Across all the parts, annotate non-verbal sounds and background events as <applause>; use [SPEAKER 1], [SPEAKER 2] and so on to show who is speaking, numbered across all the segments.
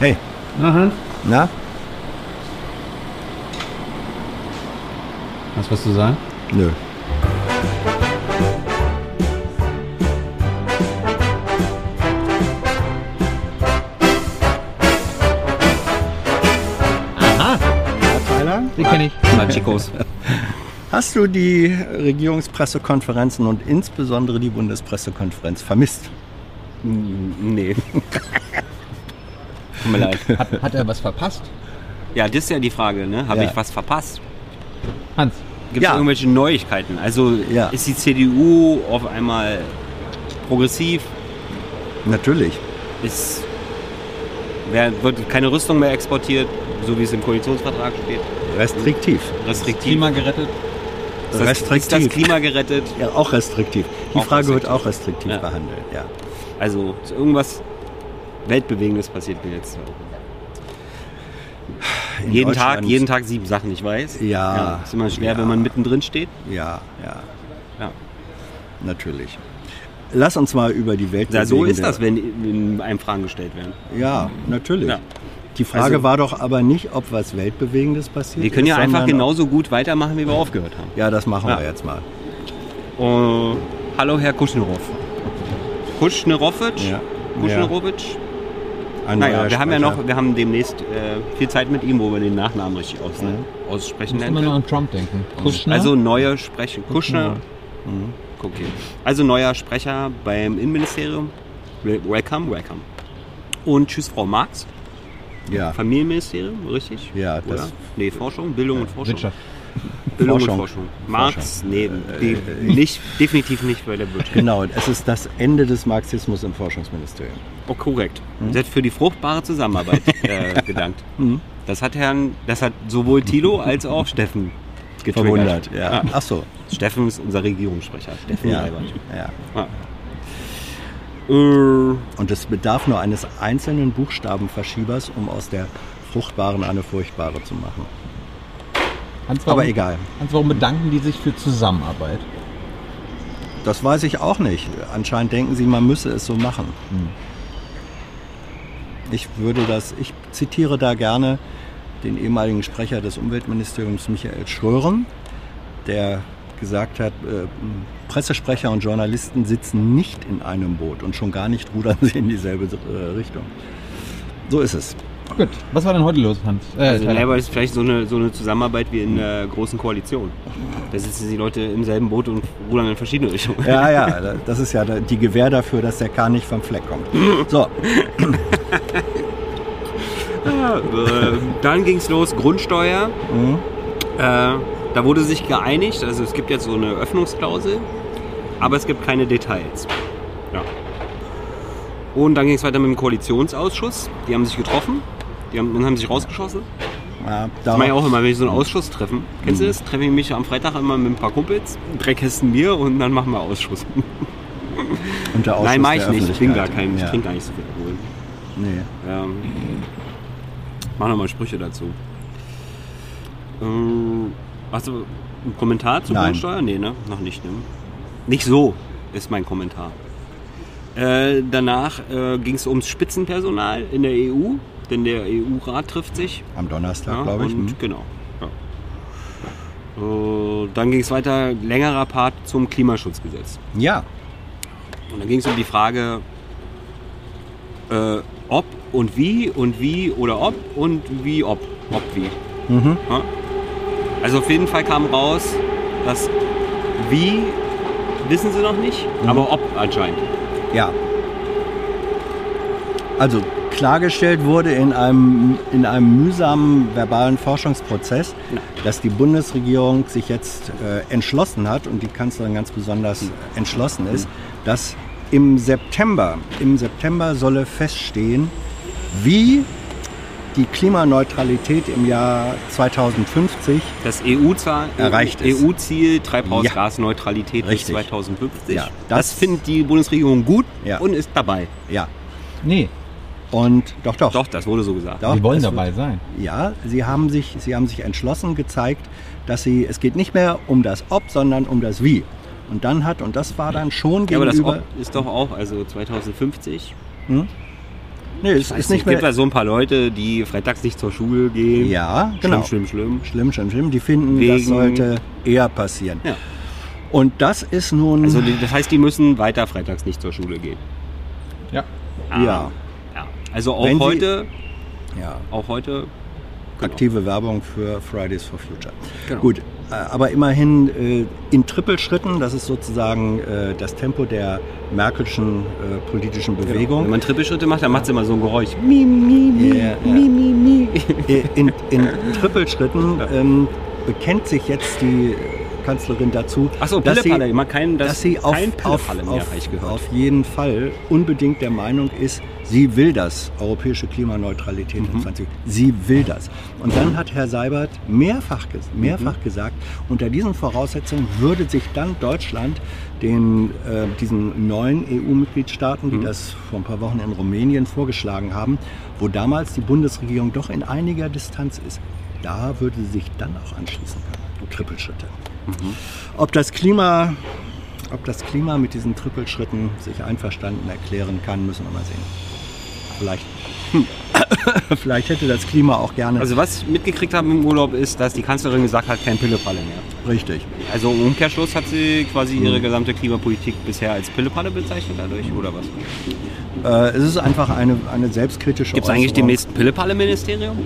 [SPEAKER 1] Na, Hans?
[SPEAKER 2] Na?
[SPEAKER 1] Hast du was zu sagen?
[SPEAKER 2] Nö. Tyler?
[SPEAKER 1] Den kenne ich.
[SPEAKER 3] Mal Chicos.
[SPEAKER 2] Hast du die Regierungspressekonferenzen und insbesondere die Bundespressekonferenz vermisst?
[SPEAKER 3] Nee. <laughs> Tut mir leid. <laughs>
[SPEAKER 1] Hat, hat er was verpasst?
[SPEAKER 3] Ja, das ist ja die Frage, ne? Habe
[SPEAKER 2] Ja.
[SPEAKER 3] ich was verpasst?
[SPEAKER 1] Hans,
[SPEAKER 3] Gibt es
[SPEAKER 2] Ja.
[SPEAKER 3] irgendwelche Neuigkeiten? Also
[SPEAKER 2] Ja.
[SPEAKER 3] ist die CDU auf einmal progressiv?
[SPEAKER 2] Natürlich.
[SPEAKER 3] Ist, wer, wird keine Rüstung mehr exportiert, so wie es im Koalitionsvertrag steht?
[SPEAKER 2] Restriktiv.
[SPEAKER 3] Restriktiv.
[SPEAKER 1] Klima gerettet?
[SPEAKER 3] ist, das, ist das Klima gerettet?
[SPEAKER 2] Ja, auch restriktiv. Die
[SPEAKER 3] Auch
[SPEAKER 2] Frage wird
[SPEAKER 3] restriktiv.
[SPEAKER 2] auch restriktiv
[SPEAKER 3] Ja.
[SPEAKER 2] behandelt, ja.
[SPEAKER 3] Also ist irgendwas Weltbewegendes passiert mir jetzt.
[SPEAKER 2] In
[SPEAKER 3] jeden Tag, jeden Tag sieben Sachen, ich weiß.
[SPEAKER 2] Ja.
[SPEAKER 3] ist immer schwer,
[SPEAKER 2] Ja.
[SPEAKER 3] wenn man mittendrin steht.
[SPEAKER 2] Ja, ja,
[SPEAKER 3] Ja.
[SPEAKER 2] natürlich. Lass uns mal über die Welt
[SPEAKER 3] Ja, so ist das, wenn in einem Fragen gestellt werden.
[SPEAKER 2] Ja, natürlich.
[SPEAKER 3] Ja.
[SPEAKER 2] Die Frage
[SPEAKER 3] Also-
[SPEAKER 2] war doch aber nicht, ob was Weltbewegendes passiert
[SPEAKER 3] Wir können ja
[SPEAKER 2] ist,
[SPEAKER 3] einfach genauso gut weitermachen, wie wir aufgehört haben.
[SPEAKER 2] Ja, das machen
[SPEAKER 3] Ja.
[SPEAKER 2] wir jetzt mal.
[SPEAKER 3] Äh, hallo, Herr Kuschnerow. Kuschnerowitsch?
[SPEAKER 2] Ja.
[SPEAKER 3] Kuschnerowitsch?
[SPEAKER 2] Ein
[SPEAKER 3] Naja,
[SPEAKER 2] neuer
[SPEAKER 3] wir haben ja noch, wir haben demnächst äh, viel Zeit mit ihm, wo wir den Nachnamen richtig aus,
[SPEAKER 2] Mhm.
[SPEAKER 3] aussprechen
[SPEAKER 1] Muss immer noch
[SPEAKER 3] können.
[SPEAKER 1] an Trump denken. Kuschner?
[SPEAKER 3] Also neuer Sprecher. Kuschner.
[SPEAKER 2] Mhm.
[SPEAKER 3] Okay. Also neuer Sprecher beim Innenministerium. Wel- Welcome, welcome. Und tschüss, Frau Marx.
[SPEAKER 2] Ja,
[SPEAKER 3] Familienministerium, richtig?
[SPEAKER 2] Ja, das-
[SPEAKER 3] Oder? Nee, Forschung, Bildung und Forschung.
[SPEAKER 1] Wirtschaft.
[SPEAKER 3] Bildung
[SPEAKER 2] Forschung.
[SPEAKER 3] und Forschung. Marx, nee, die, nicht, definitiv nicht bei der Wirtschaft.
[SPEAKER 2] genau. Es ist das Ende des Marxismus im Forschungsministerium.
[SPEAKER 3] Oh, korrekt. Sie hat für die fruchtbare Zusammenarbeit <laughs> äh, gedankt.
[SPEAKER 2] Mhm.
[SPEAKER 3] Das hat Herrn, das hat sowohl Thilo als auch Steffen getriggert.
[SPEAKER 2] Verwundert, ja.
[SPEAKER 3] Ja.
[SPEAKER 2] Ach so.
[SPEAKER 3] Steffen ist unser Regierungssprecher. Steffen
[SPEAKER 2] Ja, ja.
[SPEAKER 3] Ja. Äh,
[SPEAKER 2] Und es bedarf nur eines einzelnen Buchstabenverschiebers, um aus der fruchtbaren eine furchtbare zu machen.
[SPEAKER 1] Hans, warum,
[SPEAKER 2] Aber egal.
[SPEAKER 1] Hans, warum bedanken die sich für Zusammenarbeit?
[SPEAKER 2] Das weiß ich auch nicht. Anscheinend denken sie, man müsse es so machen. Ich würde das, ich zitiere da gerne den ehemaligen Sprecher des Umweltministeriums Michael Schrören, der gesagt hat, äh, Pressesprecher und Journalisten sitzen nicht in einem Boot und schon gar nicht rudern sie in dieselbe äh, Richtung. So ist es.
[SPEAKER 1] Gut, was war denn heute los, Hans? Äh,
[SPEAKER 3] also
[SPEAKER 1] Tyler.
[SPEAKER 3] Labour ist vielleicht so eine, so eine Zusammenarbeit wie in der großen Koalition. Da sitzen die Leute im selben Boot und rudern in verschiedene Richtungen.
[SPEAKER 2] Ja, ja, <laughs> das ist ja die Gewähr dafür, dass der Kahn nicht vom Fleck kommt. So, <laughs>
[SPEAKER 3] Äh, dann ging es los, Grundsteuer.
[SPEAKER 2] Mhm.
[SPEAKER 3] Äh, da wurde sich geeinigt, also es gibt jetzt so eine Öffnungsklausel, aber es gibt keine Details. Ja. Und dann ging es weiter mit dem Koalitionsausschuss. Die haben sich getroffen, haben, dann haben sich rausgeschossen.
[SPEAKER 2] ja,
[SPEAKER 3] Das mache ich auch immer, wenn ich so einen Ausschuss treffen. Kennst du das? Treffe ich mich am Freitag immer mit ein paar Kumpels, drei Kästen Bier und dann machen wir Ausschuss. <laughs>
[SPEAKER 2] unter Ausschuss
[SPEAKER 3] Nein, mache
[SPEAKER 2] der
[SPEAKER 3] ich nicht. Ich bin gar
[SPEAKER 2] Öffentlichkeit.
[SPEAKER 3] kein, ich
[SPEAKER 2] Ja.
[SPEAKER 3] trinke gar nicht so viel Alkohol.
[SPEAKER 2] Nee.
[SPEAKER 3] Ähm, mach nochmal Sprüche dazu. Ähm, hast du einen Kommentar zur. Grundsteuer? Nee, ne? Noch nicht, ne? Nicht so ist mein Kommentar. Äh, danach äh, ging es ums Spitzenpersonal in der EU, denn der EU-Rat trifft sich.
[SPEAKER 2] Am Donnerstag,
[SPEAKER 3] Ja,
[SPEAKER 2] glaube ich.
[SPEAKER 3] und
[SPEAKER 2] hm.
[SPEAKER 3] genau. Ja. Äh, dann ging es weiter, längerer Part zum Klimaschutzgesetz.
[SPEAKER 2] Ja,
[SPEAKER 3] Und dann ging es um die Frage, äh, ob und wie und wie oder ob und wie ob. Ob wie.
[SPEAKER 2] Mhm.
[SPEAKER 3] Ja? Also auf jeden Fall kam raus, dass wie wissen sie noch nicht,
[SPEAKER 2] Mhm.
[SPEAKER 3] aber ob anscheinend.
[SPEAKER 2] ja. Also klargestellt wurde in einem, in einem mühsamen verbalen Forschungsprozess, dass die Bundesregierung sich jetzt äh, entschlossen hat und die Kanzlerin ganz besonders entschlossen ist, dass im September, im September solle feststehen, wie die Klimaneutralität im Jahr 2050
[SPEAKER 3] Das EU-Zahl-
[SPEAKER 2] Erreicht ist.
[SPEAKER 3] EU-Ziel Treibhausgasneutralität bis
[SPEAKER 2] Richtig.
[SPEAKER 3] 2050.
[SPEAKER 2] Ja,
[SPEAKER 3] das,
[SPEAKER 2] das-
[SPEAKER 3] findet die Bundesregierung gut
[SPEAKER 2] Ja.
[SPEAKER 3] und ist dabei.
[SPEAKER 2] ja
[SPEAKER 1] Nee,
[SPEAKER 2] und doch doch
[SPEAKER 3] Doch, das wurde so gesagt.
[SPEAKER 2] Doch,
[SPEAKER 1] wir wollen dabei
[SPEAKER 2] wird-
[SPEAKER 1] sein.
[SPEAKER 2] Ja, sie haben sich, sie haben sich entschlossen gezeigt, dass sie, es geht nicht mehr um das Ob, sondern um das Wie. Und dann hat, und das war dann schon
[SPEAKER 3] Ja, aber das
[SPEAKER 2] gegenüber,
[SPEAKER 3] Ob ist doch auch, also 2050.
[SPEAKER 2] Hm? Nee, es ist
[SPEAKER 3] nicht,
[SPEAKER 2] nicht
[SPEAKER 3] es gibt
[SPEAKER 2] mehr.
[SPEAKER 3] ja so ein paar Leute, die freitags nicht zur Schule gehen.
[SPEAKER 2] Ja, genau.
[SPEAKER 3] Schlimm, schlimm, schlimm.
[SPEAKER 2] Schlimm, schlimm, schlimm. Die finden, das
[SPEAKER 3] Wegen-
[SPEAKER 2] sollte eher passieren.
[SPEAKER 3] Ja.
[SPEAKER 2] Und das ist nun.
[SPEAKER 3] Also das heißt, die müssen weiter freitags nicht zur Schule gehen.
[SPEAKER 1] Ja.
[SPEAKER 3] Ah,
[SPEAKER 2] Ja.
[SPEAKER 3] Also auch
[SPEAKER 2] Wenn Sie-
[SPEAKER 3] heute,
[SPEAKER 2] ja,
[SPEAKER 3] auch heute. genau.
[SPEAKER 2] aktive Werbung für Fridays for Future.
[SPEAKER 3] Genau.
[SPEAKER 2] Gut, äh, aber immerhin äh, in Trippelschritten, das ist sozusagen äh, das Tempo der Merkelschen politischen Bewegung.
[SPEAKER 3] Wenn man Trippelschritte macht, dann macht es immer so ein Geräusch. Mi, mi, mi,
[SPEAKER 2] ja.
[SPEAKER 3] mi, mi, mi.
[SPEAKER 2] In, in <laughs> Trippelschritten ähm, bekennt sich jetzt die Kanzlerin dazu,
[SPEAKER 3] Achso,
[SPEAKER 2] dass sie,
[SPEAKER 3] immer kein, das,
[SPEAKER 2] dass sie auf,
[SPEAKER 3] kein
[SPEAKER 2] auf, auf, auf jeden Fall unbedingt der Meinung ist, sie will das, europäische Klimaneutralität
[SPEAKER 3] Mhm.
[SPEAKER 2] in 20. Sie will das. Und dann hat Herr Seibert mehrfach, ges- mehrfach
[SPEAKER 3] Mhm.
[SPEAKER 2] gesagt, unter diesen Voraussetzungen würde sich dann Deutschland den, äh, diesen neuen EU-Mitgliedstaaten, die
[SPEAKER 3] Mhm.
[SPEAKER 2] das vor ein paar Wochen in Rumänien vorgeschlagen haben, wo damals die Bundesregierung doch in einiger Distanz ist, da würde sie sich dann auch anschließen können. Trippelschritte.
[SPEAKER 3] Mhm.
[SPEAKER 2] Ob das Klima, ob das Klima mit diesen Trippelschritten sich einverstanden erklären kann, müssen wir mal sehen. Vielleicht, <laughs> vielleicht hätte das Klima auch gerne.
[SPEAKER 3] Also was ich mitgekriegt habe im Urlaub ist, dass die Kanzlerin gesagt hat, kein Pillepalle mehr.
[SPEAKER 2] richtig.
[SPEAKER 3] Also im Umkehrschluss hat sie quasi ihre
[SPEAKER 2] Mhm.
[SPEAKER 3] gesamte Klimapolitik bisher als Pillepalle bezeichnet dadurch, oder was?
[SPEAKER 2] Äh, es ist einfach eine, eine selbstkritische
[SPEAKER 3] Gibt es eigentlich
[SPEAKER 2] Äußerung.
[SPEAKER 3] demnächst ein Pillepalle-Ministerium?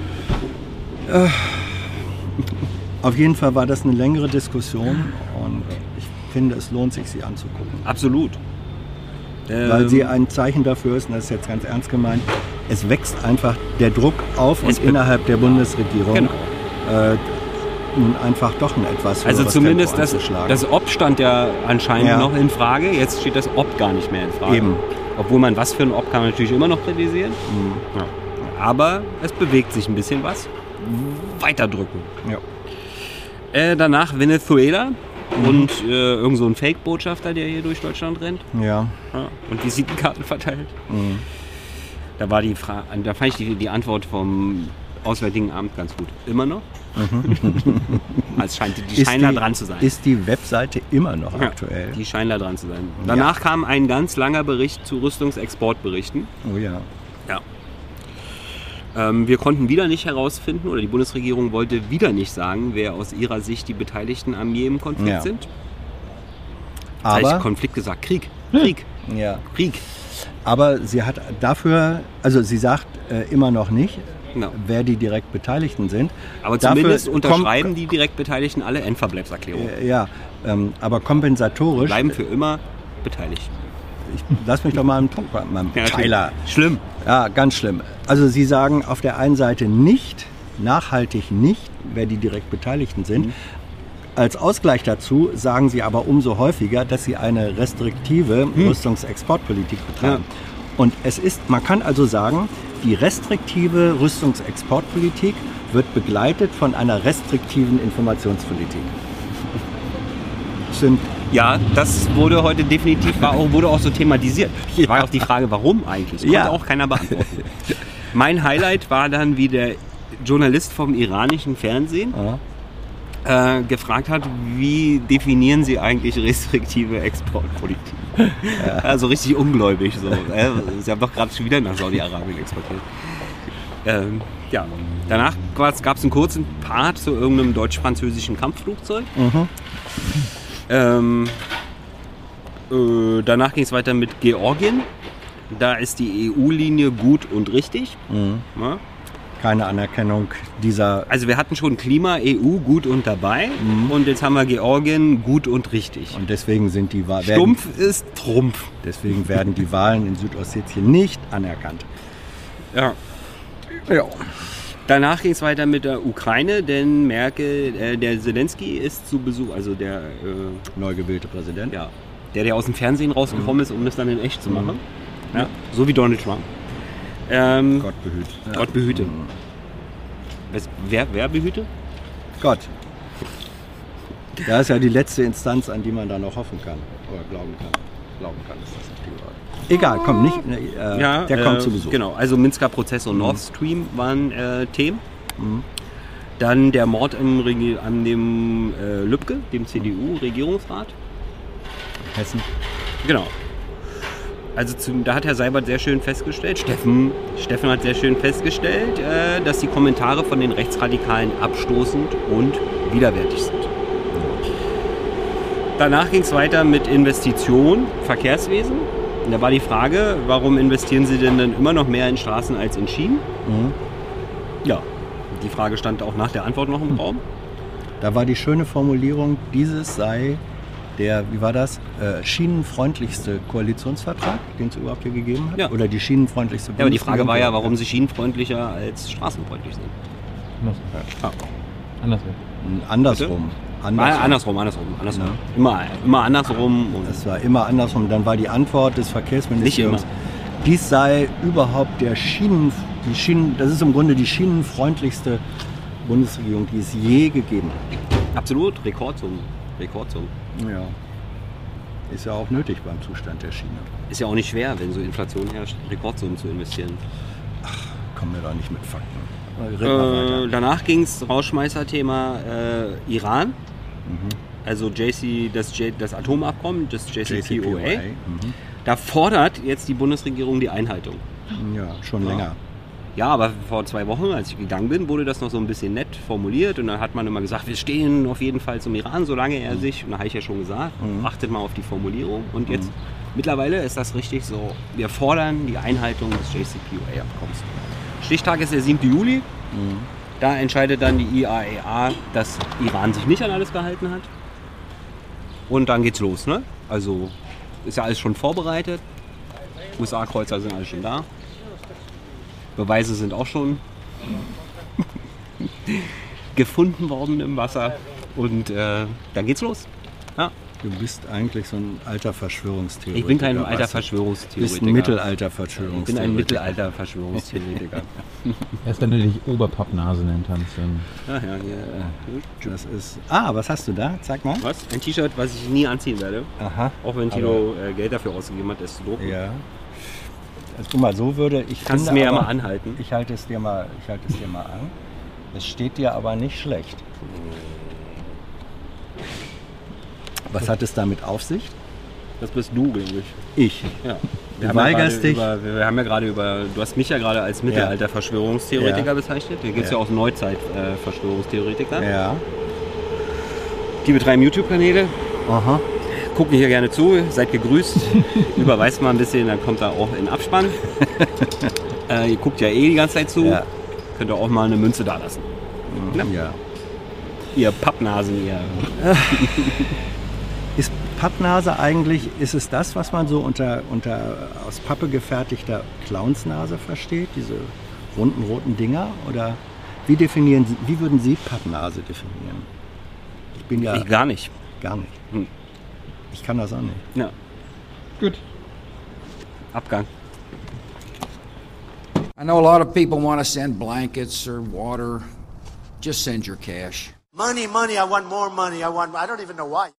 [SPEAKER 2] Auf jeden Fall war das eine längere Diskussion und ich finde, es lohnt sich, sie anzugucken.
[SPEAKER 3] Absolut.
[SPEAKER 2] Weil
[SPEAKER 3] Ähm,
[SPEAKER 2] sie ein Zeichen dafür ist, und das ist jetzt ganz ernst gemeint, es wächst einfach der Druck auf und innerhalb der Bundesregierung
[SPEAKER 3] Genau.
[SPEAKER 2] äh, nun einfach doch ein etwas
[SPEAKER 3] Also zumindest das, das Ob stand ja anscheinend
[SPEAKER 2] Ja.
[SPEAKER 3] noch in Frage. Jetzt steht das Ob gar nicht mehr in Frage.
[SPEAKER 2] Eben.
[SPEAKER 3] Obwohl man was für ein Ob kann man natürlich immer noch kritisieren.
[SPEAKER 2] Mhm.
[SPEAKER 3] Ja. Aber es bewegt sich ein bisschen was. Weiterdrücken.
[SPEAKER 2] Ja.
[SPEAKER 3] Äh, danach Venezuela
[SPEAKER 2] Mhm.
[SPEAKER 3] und äh, irgend so ein Fake-Botschafter, der hier durch Deutschland rennt
[SPEAKER 2] Ja.
[SPEAKER 3] ja, und Visitenkarten verteilt.
[SPEAKER 2] Mhm.
[SPEAKER 3] Da war die Frage, da fand ich die, die Antwort vom Auswärtigen Amt ganz gut. Immer noch? <laughs> also es scheint, die scheinen da dran zu sein.
[SPEAKER 2] Ist die Webseite immer noch
[SPEAKER 3] Ja,
[SPEAKER 2] aktuell?
[SPEAKER 3] Die scheinen da dran zu sein. Danach kam ein ganz langer Bericht zu Rüstungsexportberichten.
[SPEAKER 2] Oh ja.
[SPEAKER 3] Ja. Ähm, wir konnten wieder nicht herausfinden, oder die Bundesregierung wollte wieder nicht sagen, wer aus ihrer Sicht die Beteiligten am jedem Konflikt
[SPEAKER 2] Ja.
[SPEAKER 3] sind. Das heißt, Konflikt gesagt, Krieg. Krieg.
[SPEAKER 2] ja.
[SPEAKER 3] Krieg.
[SPEAKER 2] Aber sie hat dafür, also sie sagt äh, immer noch nicht,
[SPEAKER 3] Genau.
[SPEAKER 2] wer die direkt Beteiligten sind.
[SPEAKER 3] Aber
[SPEAKER 2] Dafür
[SPEAKER 3] zumindest
[SPEAKER 2] kommt-
[SPEAKER 3] unterschreiben die direkt Beteiligten alle Endverbleibserklärungen.
[SPEAKER 2] Äh, ja, ähm, aber kompensatorisch.
[SPEAKER 3] Bleiben für immer beteiligt.
[SPEAKER 2] Ich, lass mich doch mal einen Punkt machen,
[SPEAKER 3] Ja.
[SPEAKER 2] Tyler.
[SPEAKER 3] Schlimm.
[SPEAKER 2] Ja, ganz schlimm. Also Sie sagen auf der einen Seite nicht, nachhaltig nicht, wer die direkt Beteiligten sind.
[SPEAKER 3] Mhm.
[SPEAKER 2] Als Ausgleich dazu sagen Sie aber umso häufiger, dass Sie eine restriktive
[SPEAKER 3] Mhm.
[SPEAKER 2] Rüstungsexportpolitik betreiben. Und es ist, man kann also sagen, die restriktive Rüstungsexportpolitik wird begleitet von einer restriktiven Informationspolitik. <laughs> Sind
[SPEAKER 3] Ja, das wurde heute definitiv, war auch, wurde auch so thematisiert. <laughs> War auch die Frage, warum eigentlich? Das
[SPEAKER 2] Ja.
[SPEAKER 3] konnte auch keiner beantworten. mein Highlight war dann, wie der Journalist vom iranischen Fernsehen
[SPEAKER 2] ja,
[SPEAKER 3] äh, gefragt hat, wie definieren Sie eigentlich restriktive Exportpolitik? Also richtig ungläubig so. Äh, Sie haben doch gerade schon wieder nach Saudi-Arabien exportiert. Ähm, ja, danach gab es einen kurzen Part zu irgendeinem deutsch-französischen Kampfflugzeug.
[SPEAKER 2] Mhm.
[SPEAKER 3] Ähm, äh, danach ging es weiter mit Georgien. Da ist die EU-Linie gut und richtig.
[SPEAKER 2] Mhm.
[SPEAKER 3] Ja.
[SPEAKER 2] keine Anerkennung dieser
[SPEAKER 3] Also wir hatten schon Klima, EU gut und dabei. Und jetzt haben wir Georgien gut und richtig.
[SPEAKER 2] und deswegen sind die Wahlen
[SPEAKER 3] Stumpf ist Trumpf.
[SPEAKER 2] deswegen werden die Wahlen in Südossetien nicht anerkannt.
[SPEAKER 3] Ja.
[SPEAKER 2] Ja.
[SPEAKER 3] Danach ging es weiter mit der Ukraine, denn Merkel, äh, der Zelensky ist zu Besuch, also der, äh,
[SPEAKER 2] Neu gewählte Präsident.
[SPEAKER 3] ja, der, der aus dem Fernsehen rausgekommen ist, um das dann in echt zu machen. Ja. So wie Donald Trump. Ähm, Gott,
[SPEAKER 2] Gott behüte.
[SPEAKER 3] behüte. Wes- Wer, wer behüte?
[SPEAKER 2] Gott. Das ist ja die letzte Instanz, an die man da noch hoffen kann oder glauben kann. Glauben kann ist das richtige Wort. Egal, komm nicht. Äh, der kommt
[SPEAKER 3] äh,
[SPEAKER 2] zu Besuch.
[SPEAKER 3] Genau, also Minsker Prozess und Nord Stream waren äh, Themen. Dann der Mord im Regi an dem äh, Lübcke, dem CDU-Regierungsrat.
[SPEAKER 2] Hessen.
[SPEAKER 3] Genau. Also zum, da hat Herr Seibert sehr schön festgestellt, Steffen, Steffen hat sehr schön festgestellt, äh, dass die Kommentare von den Rechtsradikalen abstoßend und widerwärtig sind. Danach ging es weiter mit Investition, Verkehrswesen. Und da war die Frage, warum investieren Sie denn dann immer noch mehr in Straßen als in Schienen? Ja, die Frage stand auch nach der Antwort noch im Raum.
[SPEAKER 2] Da war die schöne Formulierung, dieses sei der, wie war das, äh, schienenfreundlichste Koalitionsvertrag, den es überhaupt hier gegeben hat?
[SPEAKER 3] Ja.
[SPEAKER 2] Oder die schienenfreundlichste
[SPEAKER 3] Ja, aber die Frage war ja, warum sie schienenfreundlicher als straßenfreundlich sind.
[SPEAKER 1] Andersrum.
[SPEAKER 3] Ah.
[SPEAKER 1] Andersrum.
[SPEAKER 2] Andersrum. Andersrum.
[SPEAKER 3] andersrum, andersrum, andersrum.
[SPEAKER 2] Ja.
[SPEAKER 3] Immer, immer andersrum. Und
[SPEAKER 2] Das war immer andersrum. Dann war die Antwort des Verkehrsministeriums, dies sei überhaupt der Schienen, die Schienen, das ist im Grunde die schienenfreundlichste Bundesregierung, die es je gegeben hat.
[SPEAKER 3] absolut Rekordsummen. Rekordsummen.
[SPEAKER 2] Ja. Ist ja auch nötig beim Zustand der Schiene.
[SPEAKER 3] Ist ja auch nicht schwer, wenn so Inflation herrscht, Rekordsummen zu investieren.
[SPEAKER 2] Kommen wir doch nicht mit Fakten.
[SPEAKER 3] Äh, danach ging es Rauschmeißer-Thema äh, Iran.
[SPEAKER 2] Mhm.
[SPEAKER 3] Also JC, das, J, das Atomabkommen, das JCPOA.
[SPEAKER 2] Mhm.
[SPEAKER 3] Da fordert jetzt die Bundesregierung die Einhaltung.
[SPEAKER 2] Ja, schon
[SPEAKER 3] Ja.
[SPEAKER 2] länger.
[SPEAKER 3] Ja, aber vor zwei Wochen, als ich gegangen bin, wurde das noch so ein bisschen nett formuliert und dann hat man immer gesagt, wir stehen auf jeden Fall zum Iran, solange er sich, und da habe ich ja schon gesagt,
[SPEAKER 2] Mhm.
[SPEAKER 3] achtet mal auf die Formulierung und jetzt mittlerweile ist das richtig so, wir fordern die Einhaltung des JCPOA-Abkommens. Stichtag ist der 7. Juli,
[SPEAKER 2] Mhm.
[SPEAKER 3] Da entscheidet dann die IAEA, dass Iran sich nicht an alles gehalten hat und dann geht's los, ne? Also ist ja alles schon vorbereitet, USA-Kreuzer sind alle schon da. Beweise sind auch schon <laughs> gefunden worden im Wasser. Und äh, dann geht's los. Ja,
[SPEAKER 2] Du bist eigentlich so ein alter Verschwörungstheoretiker.
[SPEAKER 3] ich bin kein alter
[SPEAKER 2] weißt du? Bist
[SPEAKER 3] Verschwörungstheoretiker.
[SPEAKER 2] ein mittelalter
[SPEAKER 3] ich
[SPEAKER 2] Verschwörungstheoretiker.
[SPEAKER 3] bin ein Mittelalter-Verschwörungstheoretiker.
[SPEAKER 1] Erst wenn du dich Oberpappnase nennt, dann
[SPEAKER 3] ja, ja, ja.
[SPEAKER 2] Das ist. Ah, was hast du da? Zeig mal.
[SPEAKER 3] Was? Ein T-Shirt, was ich nie anziehen werde.
[SPEAKER 2] Aha.
[SPEAKER 3] Auch wenn Tilo äh, Geld dafür ausgegeben hat, es zu drucken.
[SPEAKER 2] Ja. Also, guck mal, so würde ich.
[SPEAKER 3] Kannst du mir ja
[SPEAKER 2] aber-
[SPEAKER 3] mal anhalten.
[SPEAKER 2] Ich halte es dir mal, ich halte es dir mal an. Es steht dir aber nicht schlecht. Was hat es damit auf sich?
[SPEAKER 3] Das bist du, glaube ich.
[SPEAKER 2] Ich.
[SPEAKER 3] Ja.
[SPEAKER 2] Du
[SPEAKER 3] haben
[SPEAKER 2] weigerst
[SPEAKER 3] ja
[SPEAKER 2] dich.
[SPEAKER 3] Über, wir haben ja gerade über, du hast mich ja gerade als Mittelalter-Verschwörungstheoretiker
[SPEAKER 2] Ja.
[SPEAKER 3] bezeichnet. Da gibt es
[SPEAKER 2] ja.
[SPEAKER 3] Auch Neuzeit-Verschwörungstheoretiker.
[SPEAKER 2] Ja.
[SPEAKER 3] Die betreiben YouTube-Kanäle,
[SPEAKER 2] Aha.
[SPEAKER 3] gucken hier gerne zu, seid gegrüßt. <laughs> Überweist mal ein bisschen, dann kommt da auch in Abspann. <laughs> äh, ihr guckt ja eh die ganze Zeit zu.
[SPEAKER 2] Ja.
[SPEAKER 3] Könnt ihr auch mal eine Münze da lassen. Ja.
[SPEAKER 2] ja.
[SPEAKER 3] Ihr Pappnasen, ihr. <laughs>
[SPEAKER 2] Ist Pappnase eigentlich, ist es das, was man so unter, unter aus Pappe gefertigter Clownsnase versteht? Diese runden roten Dinger? Oder wie definieren Sie, wie würden Sie Pappnase definieren? Ich bin ja
[SPEAKER 3] Ich gar nicht.
[SPEAKER 2] gar nicht.
[SPEAKER 3] Hm.
[SPEAKER 2] Ich kann das auch nicht.
[SPEAKER 3] Ja,
[SPEAKER 1] Gut.
[SPEAKER 3] Abgang.
[SPEAKER 4] I know a lot of people want to send blankets or water. Just send your cash.
[SPEAKER 5] Money, money, I want more money. I want, I don't even know why.